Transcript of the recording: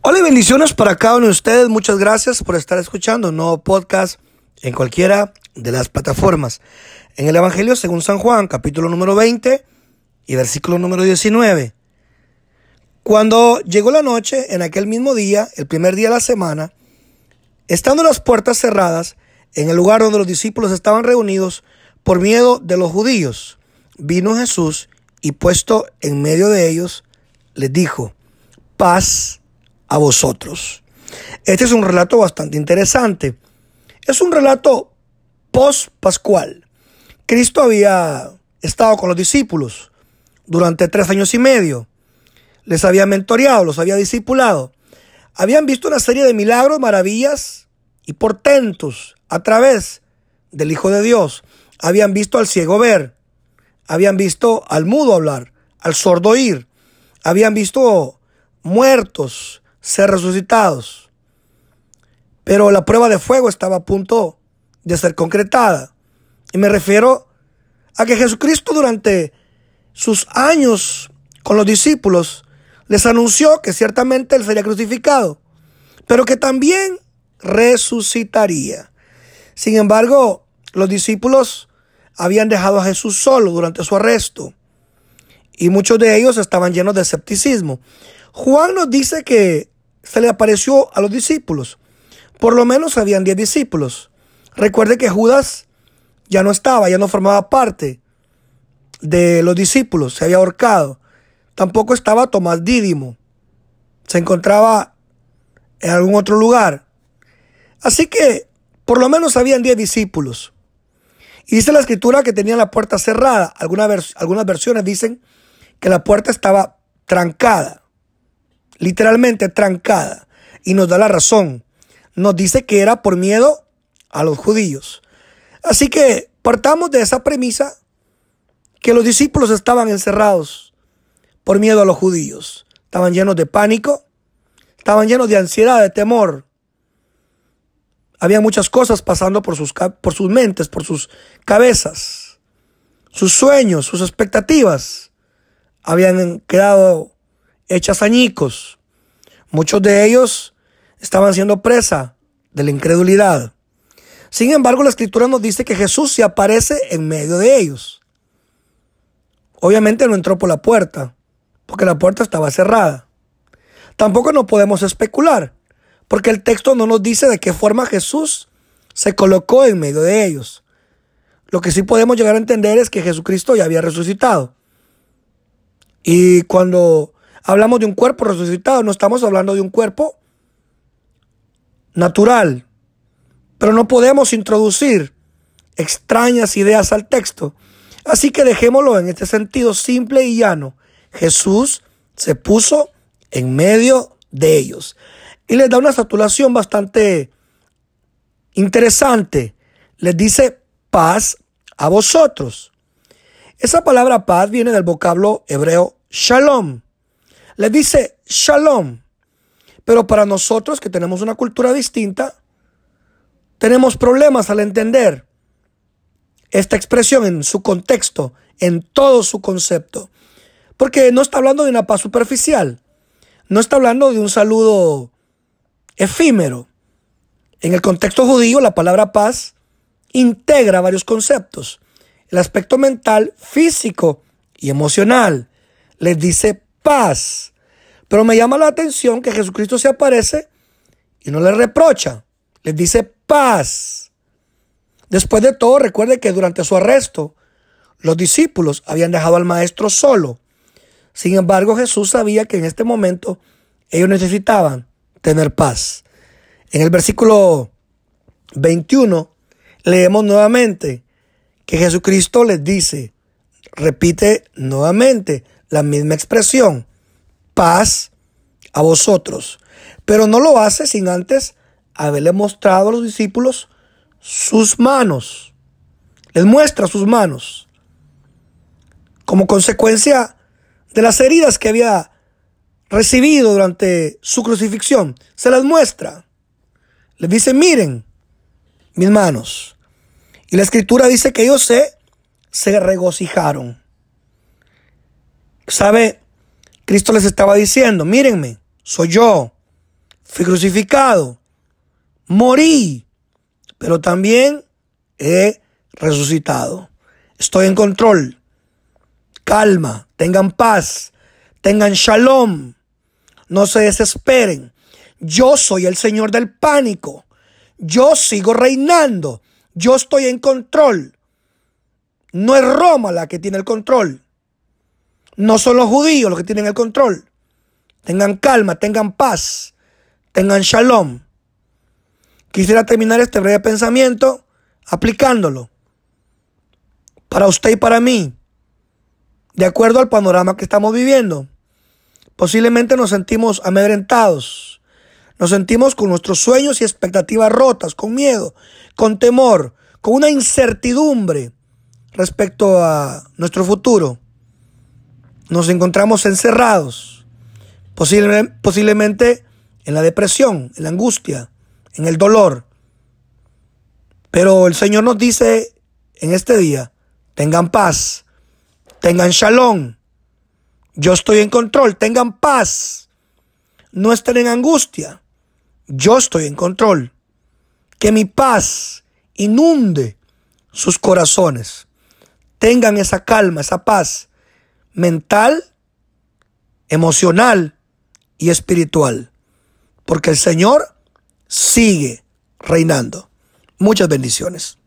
Hola y bendiciones para cada uno de ustedes. Muchas gracias por estar escuchando un nuevo podcast en cualquiera de las plataformas. En el Evangelio según San Juan, capítulo número 20 y versículo número 19. Cuando llegó la noche, en aquel mismo día, el primer día de la semana, estando las puertas cerradas, en el lugar donde los discípulos estaban reunidos, por miedo de los judíos, vino Jesús y puesto en medio de ellos, les dijo, paz a vosotros. Este es un relato bastante interesante. Es un relato post-pascual. Cristo había estado con los discípulos durante tres años y medio. Les había mentoreado, los había discipulado. Habían visto una serie de milagros, maravillas y portentos a través del Hijo de Dios. Habían visto al ciego ver. Habían visto al mudo hablar, al sordo oír. Habían visto muertos ser resucitados. Pero la prueba de fuego estaba a punto de ser concretada. Y me refiero a que Jesucristo durante sus años con los discípulos les anunció que ciertamente él sería crucificado, pero que también resucitaría. Sin embargo, los discípulos habían dejado a Jesús solo durante su arresto y muchos de ellos estaban llenos de escepticismo. Juan nos dice que se le apareció a los discípulos. Por lo menos habían diez discípulos. Recuerde que Judas ya no estaba, ya no formaba parte de los discípulos, se había ahorcado. Tampoco estaba Tomás Dídimo. Se encontraba en algún otro lugar. Así que por lo menos habían diez discípulos. Y dice la escritura que tenían la puerta cerrada. Algunas versiones dicen que la puerta estaba trancada literalmente trancada, y nos da la razón. Nos dice que era por miedo a los judíos. Así que partamos de esa premisa que los discípulos estaban encerrados por miedo a los judíos. Estaban llenos de pánico, estaban llenos de ansiedad, de temor. Había muchas cosas pasando por sus, por sus mentes, por sus cabezas. Sus sueños, sus expectativas habían quedado hechas añicos. Muchos de ellos estaban siendo presa de la incredulidad. Sin embargo, la escritura nos dice que Jesús se aparece en medio de ellos. Obviamente no entró por la puerta, porque la puerta estaba cerrada. Tampoco nos podemos especular, porque el texto no nos dice de qué forma Jesús se colocó en medio de ellos. Lo que sí podemos llegar a entender es que Jesucristo ya había resucitado. Y cuando hablamos de un cuerpo resucitado, no estamos hablando de un cuerpo natural. Pero no podemos introducir extrañas ideas al texto. Así que dejémoslo en este sentido simple y llano. Jesús se puso en medio de ellos. Y les da una saturación bastante interesante. Les dice paz a vosotros. Esa palabra paz viene del vocablo hebreo shalom, le dice shalom. Pero para nosotros que tenemos una cultura distinta, tenemos problemas al entender esta expresión en su contexto, en todo su concepto. Porque no está hablando de una paz superficial, no está hablando de un saludo efímero. En el contexto judío, la palabra paz integra varios conceptos. El aspecto mental, físico y emocional. Les dice paz. Pero me llama la atención que Jesucristo se aparece y no le reprocha, les dice paz. Después de todo, recuerde que durante su arresto, los discípulos habían dejado al maestro solo. Sin embargo, Jesús sabía que en este momento ellos necesitaban tener paz. En el versículo 21 leemos nuevamente que Jesucristo les dice, repite nuevamente, la misma expresión, paz a vosotros. Pero no lo hace sin antes haberle mostrado a los discípulos sus manos. Les muestra sus manos. Como consecuencia de las heridas que había recibido durante su crucifixión, se las muestra. Les dice, miren mis manos. Y la escritura dice que ellos se, se regocijaron. ¿Sabe? Cristo les estaba diciendo, mírenme, soy yo. fui crucificado, morí, pero también he resucitado. Estoy en control. Calma, tengan paz, tengan shalom. No se desesperen. Yo soy el Señor del pánico. Yo sigo reinando. Yo estoy en control. No es Roma la que tiene el control. No son los judíos los que tienen el control. Tengan calma, tengan paz, tengan shalom. Quisiera terminar este breve pensamiento aplicándolo para usted y para mí, de acuerdo al panorama que estamos viviendo. Posiblemente nos sentimos amedrentados, nos sentimos con nuestros sueños y expectativas rotas, con miedo, con temor, con una incertidumbre respecto a nuestro futuro. Nos encontramos encerrados, posiblemente en la depresión, en la angustia, en el dolor. Pero el Señor nos dice en este día, tengan paz, tengan shalom, yo estoy en control, tengan paz, no estén en angustia, yo estoy en control. Que mi paz inunde sus corazones. Tengan esa calma, esa paz mental, emocional y espiritual. Porque el Señor sigue reinando. Muchas bendiciones.